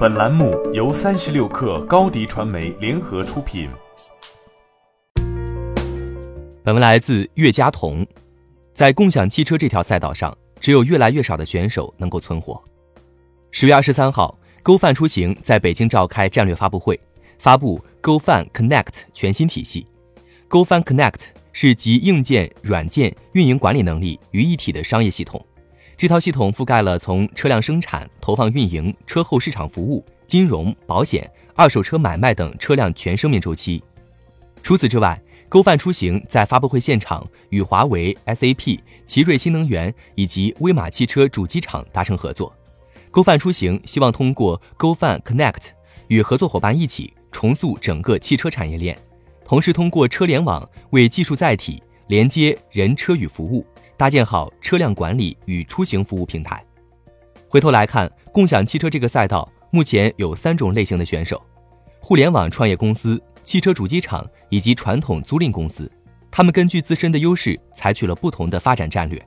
本栏目由三十六氪高低传媒联合出品。本文来自岳家彤。在共享汽车这条赛道上，只有越来越少的选手能够存活。十月二十三号，GoFun 出行在北京召开战略发布会，发布 GoFun Connect 全新体系。GoFun Connect 是集硬件、软件、运营管理能力于一体的商业系统。这套系统覆盖了从车辆生产、投放、运营、车后市场服务、金融、保险、二手车买卖等车辆全生命周期。除此之外，GoFun 出行在发布会现场与华为、SAP、奇瑞新能源以及威马汽车主机厂达成合作。GoFun 出行希望通过 GoFun Connect 与合作伙伴一起重塑整个汽车产业链，同时通过车联网为技术载体连接人车与服务。搭建好车辆管理与出行服务平台。回头来看，共享汽车这个赛道目前有三种类型的选手：互联网创业公司、汽车主机厂以及传统租赁公司。他们根据自身的优势，采取了不同的发展战略。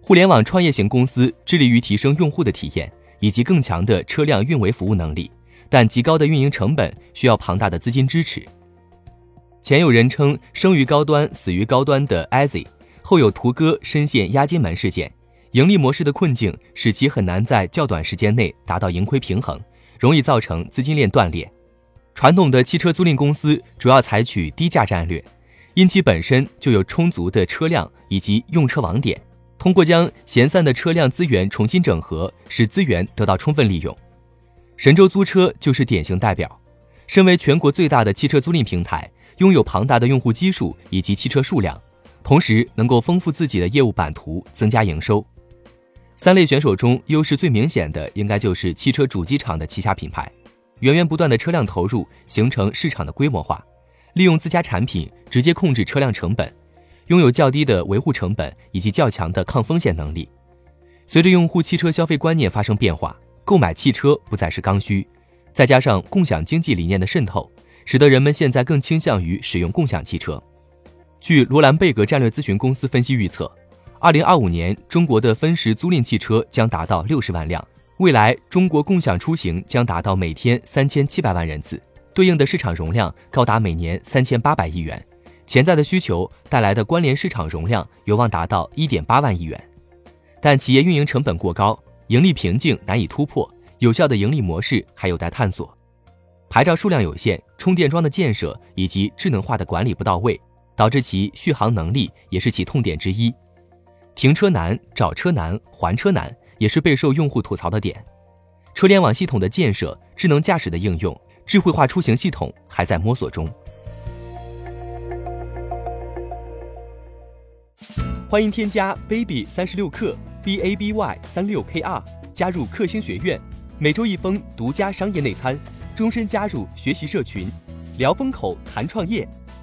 互联网创业型公司致力于提升用户的体验以及更强的车辆运维服务能力，但极高的运营成本需要庞大的资金支持。前有人称“生于高端，死于高端”的 Azi。后有途歌深陷押金门事件，盈利模式的困境使其很难在较短时间内达到盈亏平衡，容易造成资金链断裂。传统的汽车租赁公司主要采取低价战略，因其本身就有充足的车辆以及用车网点，通过将闲散的车辆资源重新整合，使资源得到充分利用。神州租车就是典型代表，身为全国最大的汽车租赁平台，拥有庞大的用户基数以及汽车数量。同时能够丰富自己的业务版图，增加营收。三类选手中，优势最明显的应该就是汽车主机厂的旗下品牌。源源不断的车辆投入，形成市场的规模化，利用自家产品直接控制车辆成本，拥有较低的维护成本以及较强的抗风险能力。随着用户汽车消费观念发生变化，购买汽车不再是刚需，再加上共享经济理念的渗透，使得人们现在更倾向于使用共享汽车。据罗兰贝格战略咨询公司分析预测，二零二五年中国的分时租赁汽车将达到六十万辆，未来中国共享出行将达到每天三千七百万人次，对应的市场容量高达每年三千八百亿元，潜在的需求带来的关联市场容量有望达到一点八万亿元。但企业运营成本过高，盈利瓶颈难以突破，有效的盈利模式还有待探索。牌照数量有限，充电桩的建设以及智能化的管理不到位。导致其续航能力也是其痛点之一，停车难、找车难、还车难，也是备受用户吐槽的点。车联网系统的建设、智能驾驶的应用、智慧化出行系统还在摸索中。欢迎添加 baby 三十六克 b a b y 三六 k r 加入克星学院，每周一封独家商业内参，终身加入学习社群，聊风口谈创业。